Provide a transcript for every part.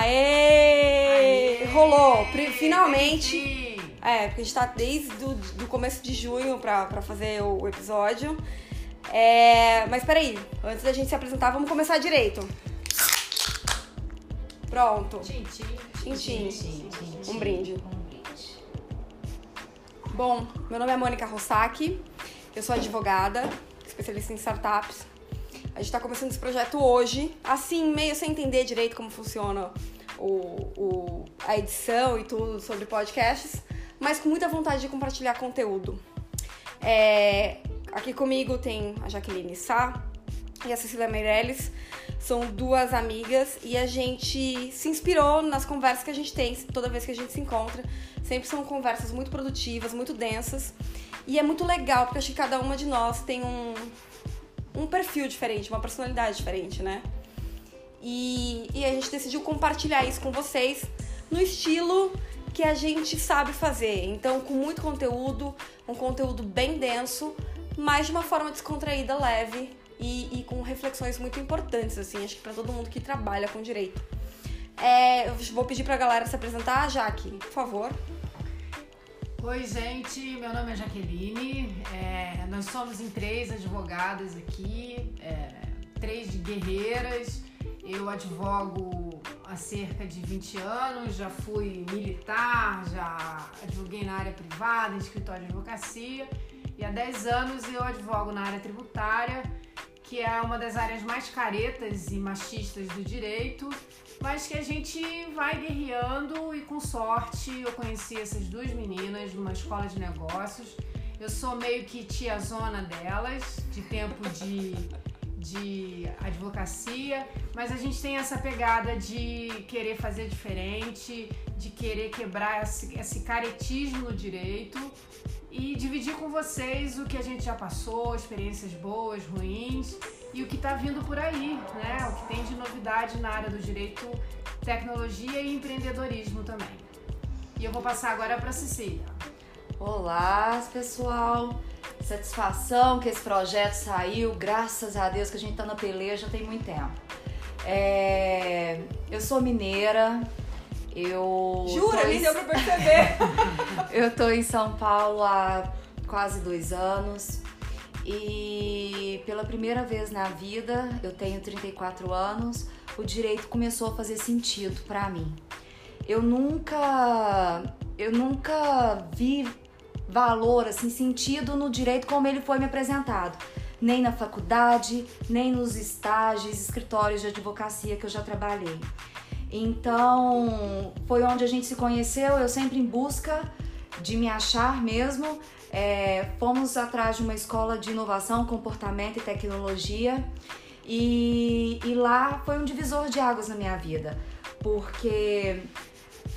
Aê! Aê! Rolou! Finalmente! É, porque a gente tá desde o do começo de junho pra, pra fazer o, o episódio. É, mas peraí, antes da gente se apresentar, vamos começar direito. Pronto. Tchim, tchim. Um brinde. Um brinde. Bom, meu nome é Mônica Rossaki, eu sou advogada, especialista em startups. A gente tá começando esse projeto hoje, assim, meio sem entender direito como funciona o, o- a edição e tudo sobre podcasts, mas com muita vontade de compartilhar conteúdo. É, aqui comigo tem a Jaqueline Sá e a Cecília Meirelles. São duas amigas e a gente se inspirou nas conversas que a gente tem toda vez que a gente se encontra. Sempre são conversas muito produtivas, muito densas. E é muito legal, porque acho que cada uma de nós tem um, um perfil diferente, uma personalidade diferente, né? E, e a gente decidiu compartilhar isso com vocês no estilo que a gente sabe fazer. Então, com muito conteúdo, um conteúdo bem denso, mas de uma forma descontraída, leve e, e com reflexões muito importantes, assim, acho que pra todo mundo que trabalha com direito. É, eu vou pedir pra galera se apresentar, Jaque, por favor. Oi, gente. Meu nome é Jaqueline. É, nós somos em três advogadas aqui, é, três guerreiras. Eu advogo há cerca de 20 anos, já fui militar, já advoguei na área privada, em escritório de advocacia. E há 10 anos eu advogo na área tributária, que é uma das áreas mais caretas e machistas do direito, mas que a gente vai guerreando e com sorte eu conheci essas duas meninas numa escola de negócios. Eu sou meio que tiazona delas, de tempo de, de advocacia, mas a gente tem essa pegada de querer fazer diferente, de querer quebrar esse, esse caretismo no direito e dividir com vocês o que a gente já passou, experiências boas, ruins e o que está vindo por aí, né? O que tem de novidade na área do direito, tecnologia e empreendedorismo também. E eu vou passar agora para Cecília. Olá, pessoal. Satisfação que esse projeto saiu, graças a Deus que a gente tá na peleja tem muito tempo. É, Eu sou mineira, eu. Jura? Nem em- deu pra perceber. Eu tô em São Paulo há quase dois anos e pela primeira vez na vida, eu tenho 34 anos, o direito começou a fazer sentido pra mim. Eu nunca, eu nunca vi valor, assim, sentido no direito como ele foi me apresentado. Nem na faculdade, nem nos estágios, escritórios de advocacia que eu já trabalhei. Então, foi onde a gente se conheceu, eu sempre em busca de me achar mesmo. É, fomos atrás de uma escola de inovação, comportamento e tecnologia. E, e lá foi um divisor de águas na minha vida, porque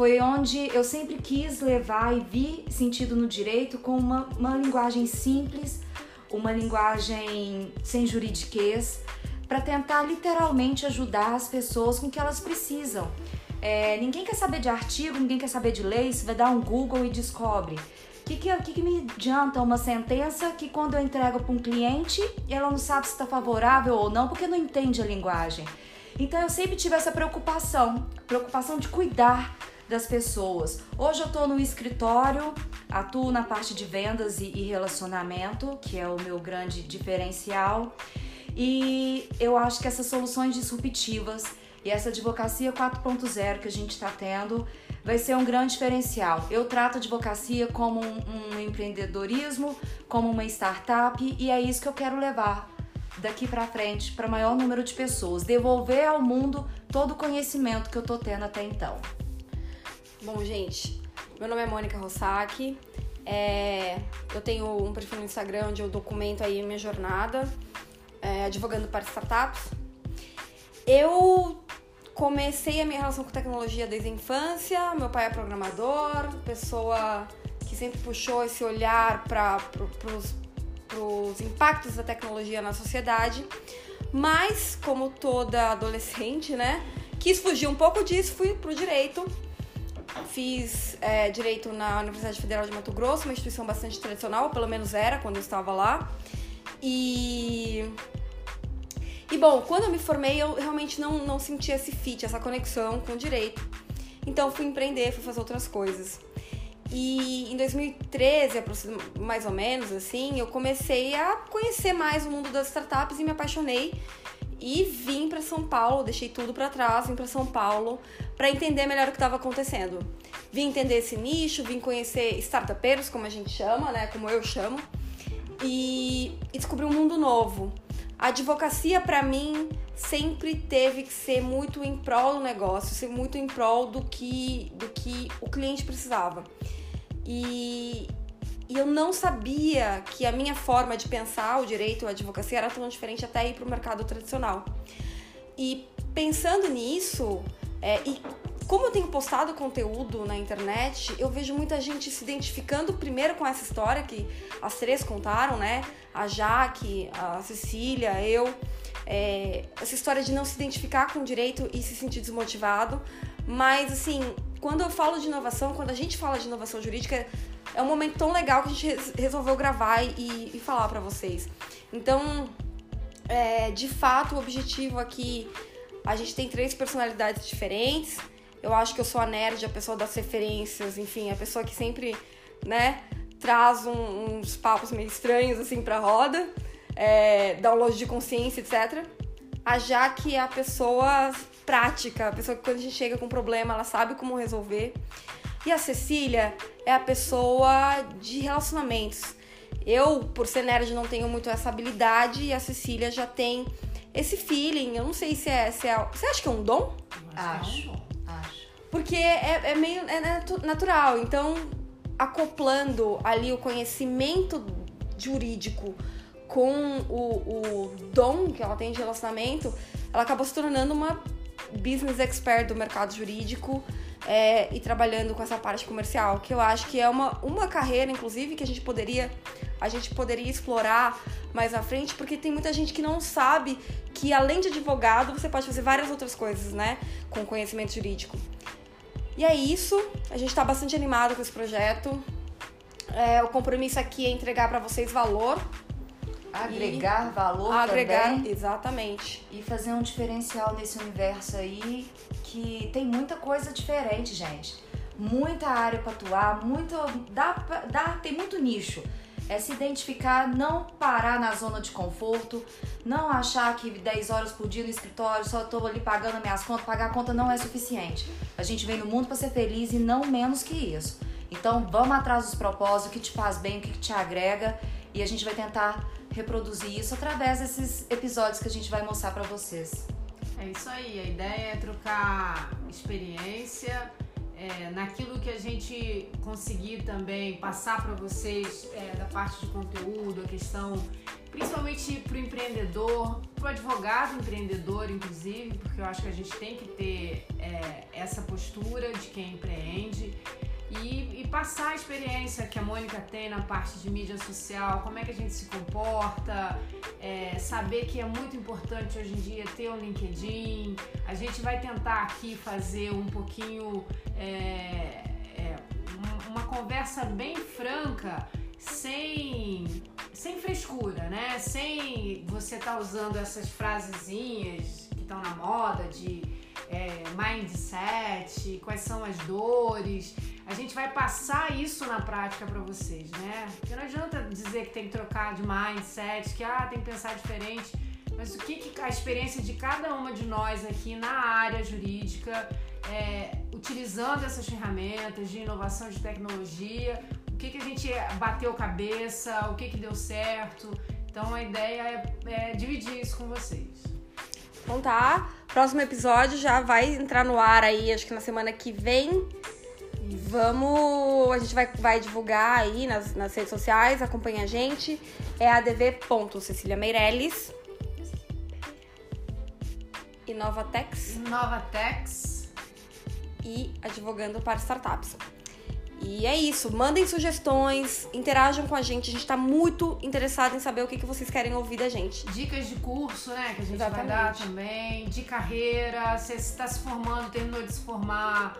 foi onde eu sempre quis levar e vi sentido no direito com uma, uma linguagem simples, uma linguagem sem juridiquês, para tentar literalmente ajudar as pessoas com o que elas precisam. É, ninguém quer saber de artigo, ninguém quer saber de lei, você vai dar um Google e descobre. O que, que, que, que me adianta uma sentença que quando eu entrego para um cliente, ela não sabe se está favorável ou não, porque não entende a linguagem. Então eu sempre tive essa preocupação, preocupação de cuidar das pessoas. Hoje eu estou no escritório, atuo na parte de vendas e, e relacionamento, que é o meu grande diferencial. E eu acho que essas soluções disruptivas e essa advocacia 4.0 que a gente está tendo vai ser um grande diferencial. Eu trato a advocacia como um, um empreendedorismo, como uma startup e é isso que eu quero levar daqui para frente para maior número de pessoas, devolver ao mundo todo o conhecimento que eu tô tendo até então. Bom, gente, meu nome é Mônica Rossaki. É, eu tenho um perfil no Instagram onde eu documento aí minha jornada, é, advogando para startups. Eu comecei a minha relação com tecnologia desde a infância. Meu pai é programador, pessoa que sempre puxou esse olhar para os impactos da tecnologia na sociedade. Mas, como toda adolescente, né, quis fugir um pouco disso, fui pro direito. Fiz é, direito na Universidade Federal de Mato Grosso, uma instituição bastante tradicional, pelo menos era quando eu estava lá. E, e bom, quando eu me formei, eu realmente não, não senti esse fit, essa conexão com o direito. Então fui empreender, fui fazer outras coisas. E em 2013, mais ou menos assim, eu comecei a conhecer mais o mundo das startups e me apaixonei e vim para São Paulo, deixei tudo para trás, vim para São Paulo para entender melhor o que estava acontecendo. Vim entender esse nicho, vim conhecer startupeiros, como a gente chama, né, como eu chamo, e, e descobri um mundo novo. A advocacia para mim sempre teve que ser muito em prol do negócio, ser muito em prol do que do que o cliente precisava. E, e eu não sabia que a minha forma de pensar o direito, a advocacia era tão diferente até ir para o mercado tradicional. E pensando nisso, é, e como eu tenho postado conteúdo na internet, eu vejo muita gente se identificando primeiro com essa história que as três contaram, né? A Jaque, a Cecília, eu. É, essa história de não se identificar com o direito e se sentir desmotivado. Mas, assim, quando eu falo de inovação, quando a gente fala de inovação jurídica, é um momento tão legal que a gente resolveu gravar e, e falar para vocês. Então, é, de fato, o objetivo aqui, a gente tem três personalidades diferentes. Eu acho que eu sou a nerd, a pessoa das referências, enfim, a pessoa que sempre, né, traz um, uns papos meio estranhos, assim, pra roda, é, download de consciência, etc. A Jaque é a pessoa prática, a pessoa que quando a gente chega com um problema, ela sabe como resolver. E a Cecília é a pessoa de relacionamentos. Eu, por ser nerd, não tenho muito essa habilidade e a Cecília já tem esse feeling. Eu não sei se é. Se é você acha que é um dom? Acho. Acho. Porque é, é meio é natural. Então, acoplando ali o conhecimento jurídico com o, o dom que ela tem de relacionamento, ela acabou se tornando uma business expert do mercado jurídico é, e trabalhando com essa parte comercial, que eu acho que é uma, uma carreira, inclusive, que a gente poderia a gente poderia explorar mais à frente, porque tem muita gente que não sabe que além de advogado você pode fazer várias outras coisas, né, com conhecimento jurídico. E é isso, a gente está bastante animado com esse projeto. É, o compromisso aqui é entregar para vocês valor Agregar valor agregar, também. Exatamente. E fazer um diferencial nesse universo aí que tem muita coisa diferente, gente. Muita área para atuar, muito dá, dá tem muito nicho. É se identificar, não parar na zona de conforto, não achar que 10 horas por dia no escritório só tô ali pagando minhas contas, pagar a conta não é suficiente. A gente vem no mundo para ser feliz e não menos que isso. Então, vamos atrás dos propósitos, o que te faz bem, o que te agrega, e a gente vai tentar reproduzir isso através desses episódios que a gente vai mostrar para vocês. É isso aí, a ideia é trocar experiência é, naquilo que a gente conseguir também passar para vocês é, da parte de conteúdo, a questão principalmente para o empreendedor, para o advogado empreendedor, inclusive, porque eu acho que a gente tem que ter é, essa postura de quem empreende e, e, passar a experiência que a Mônica tem na parte de mídia social, como é que a gente se comporta, é, saber que é muito importante hoje em dia ter um LinkedIn. A gente vai tentar aqui fazer um pouquinho é, é, uma conversa bem franca, sem, sem frescura, né? Sem você estar tá usando essas frasezinhas que estão na moda de é, mindset, quais são as dores. A gente vai passar isso na prática para vocês, né? Porque não adianta dizer que tem que trocar de mindset, que ah, tem que pensar diferente. Mas o que, que a experiência de cada uma de nós aqui na área jurídica, é, utilizando essas ferramentas de inovação de tecnologia, o que, que a gente bateu cabeça, o que, que deu certo. Então a ideia é, é dividir isso com vocês. Então tá, próximo episódio já vai entrar no ar aí, acho que na semana que vem. Vamos, a gente vai, vai divulgar aí nas, nas redes sociais, acompanha a gente. É adv.cecilia Meirelles. Inovatex. Inovatex. E advogando para startups. E é isso. Mandem sugestões, interajam com a gente. A gente tá muito interessado em saber o que, que vocês querem ouvir da gente. Dicas de curso, né? Que a gente Exatamente. vai dar também. De carreira. Você está se formando, terminou de se formar.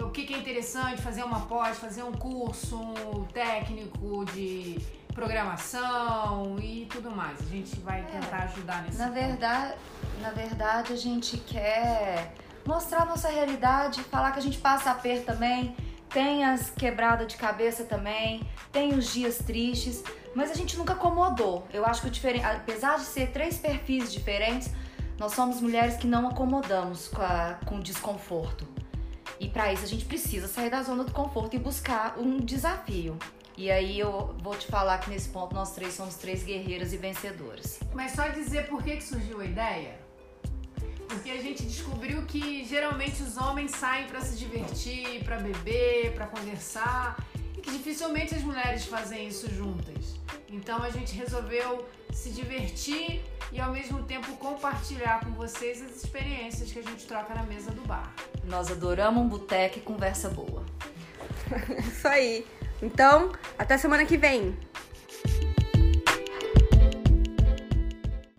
O que, que é interessante fazer uma pós, fazer um curso técnico de programação e tudo mais. A gente vai tentar ajudar nesse Na ponto. verdade, na verdade, a gente quer mostrar a nossa realidade, falar que a gente passa aperto também, tem as quebradas de cabeça também, tem os dias tristes, mas a gente nunca acomodou. Eu acho que diferen... apesar de ser três perfis diferentes, nós somos mulheres que não acomodamos com, a... com o desconforto. E para isso a gente precisa sair da zona do conforto e buscar um desafio. E aí eu vou te falar que nesse ponto nós três somos três guerreiras e vencedoras. Mas só dizer por que, que surgiu a ideia? Porque a gente descobriu que geralmente os homens saem para se divertir, para beber, para conversar, e que dificilmente as mulheres fazem isso juntas. Então a gente resolveu se divertir e ao mesmo tempo compartilhar com vocês as experiências que a gente troca na mesa do bar. Nós adoramos um boteco e conversa boa. Isso aí. Então, até semana que vem.